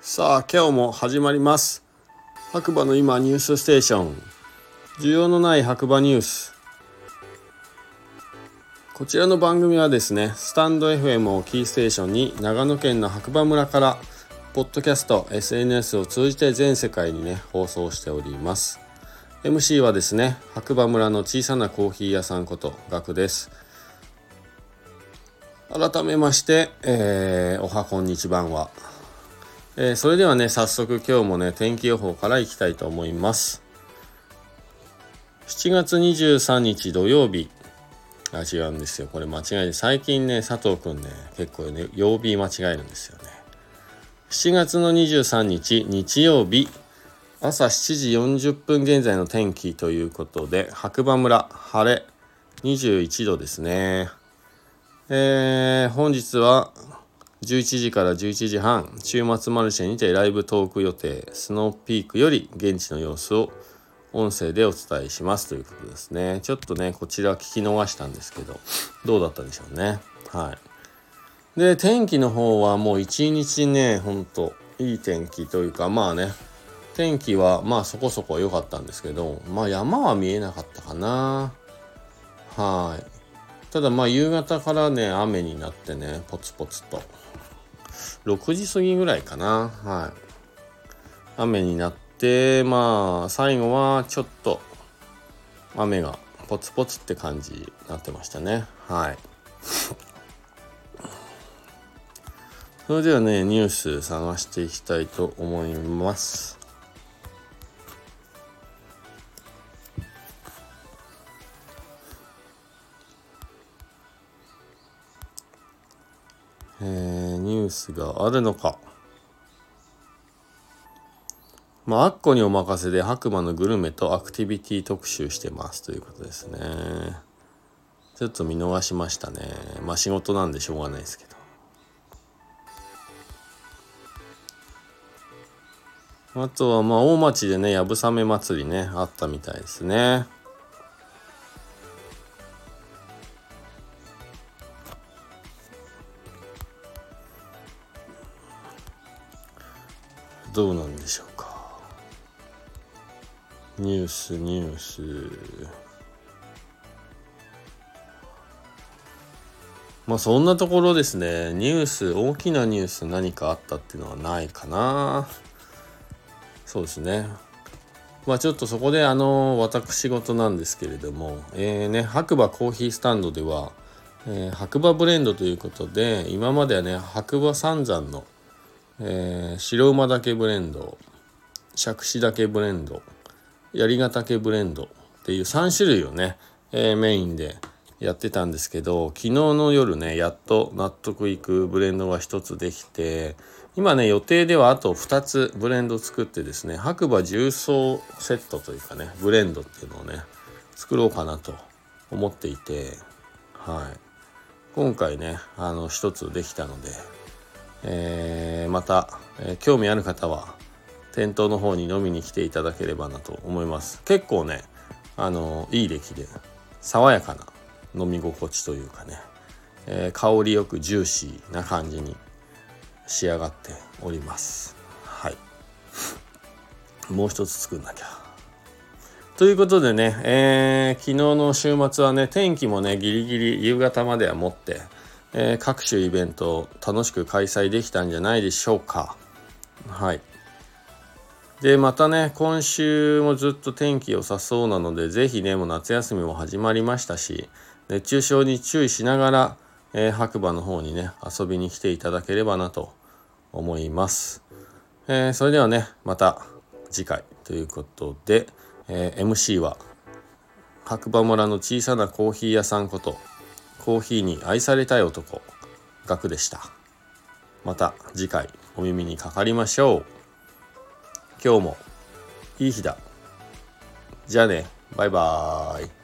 さあ今日も始まります。白馬の今ニュースステーション。需要のない白馬ニュース。こちらの番組はですねスタンド FM をキーステーションに長野県の白馬村からポッドキャスト SNS を通じて全世界にね放送しております。MC はですね白馬村の小さなコーヒー屋さんことガクです。改めまして、えー、おはこんにちばんは、えー、それではね早速今日もね天気予報からいきたいと思います。7月23日土曜日。あ違うんですよ。これ間違いで最近ね佐藤くんね結構ね曜日間違えるんですよね。7月の23日日曜日。朝7時40分現在の天気ということで白馬村晴れ21度ですね。えー、本日は11時から11時半週末マルシェにてライブトーク予定スノーピークより現地の様子を音声でお伝えしますということですね。ちょっとねこちら聞き逃したんですけどどうだったでしょうね。はい。で天気の方はもう一日ねほんといい天気というかまあね天気はまあそこそこ良かったんですけど、まあ山は見えなかったかな。はい。ただまあ夕方からね、雨になってね、ポツポツと。6時過ぎぐらいかな。はい。雨になって、まあ最後はちょっと雨がポツポツって感じになってましたね。はい。それではね、ニュース探していきたいと思います。えー、ニュースがあるのか。まあ、アッコにお任せで白馬のグルメとアクティビティ特集してますということですね。ちょっと見逃しましたね。まあ仕事なんでしょうがないですけど。あとはまあ大町でね、やぶさめ祭りね、あったみたいですね。どうなんでしょうか。ニュースニュース。まあそんなところですね。ニュース大きなニュース何かあったっていうのはないかな。そうですね。まあちょっとそこであの私事なんですけれどもえー、ね白馬コーヒースタンドでは、えー、白馬ブレンドということで今まではね白馬三山のえー、白馬岳ブレンド杓子岳ブレンド槍ヶ岳ブレンドっていう3種類をね、えー、メインでやってたんですけど昨日の夜ねやっと納得いくブレンドが1つできて今ね予定ではあと2つブレンド作ってですね白馬重曹セットというかねブレンドっていうのをね作ろうかなと思っていてはい。今回ねあの1つできたのでえー、また、え、興味ある方は店頭の方に飲みに来ていただければなと思います。結構ねあのいい出来で爽やかな飲み心地というかね、えー、香りよくジューシーな感じに仕上がっております。はい。もう一つ作んなきゃ。ということでね、えー、昨日の週末はね天気もねギリギリ夕方までは持ってえー、各種イベントを楽しく開催できたんじゃないでしょうか。はい。で、またね、今週もずっと天気良さそうなので、是非ね、もう夏休みも始まりましたし、熱中症に注意しながら、えー、白馬の方にね、遊びに来ていただければなと思います。えー、それではね、また次回ということで、えー、MC は白馬村の小さなコーヒー屋さんことコーヒーに愛されたい男。ガクでした。また次回お耳にかかりましょう。今日もいい日だ。じゃあね。バイバーイ。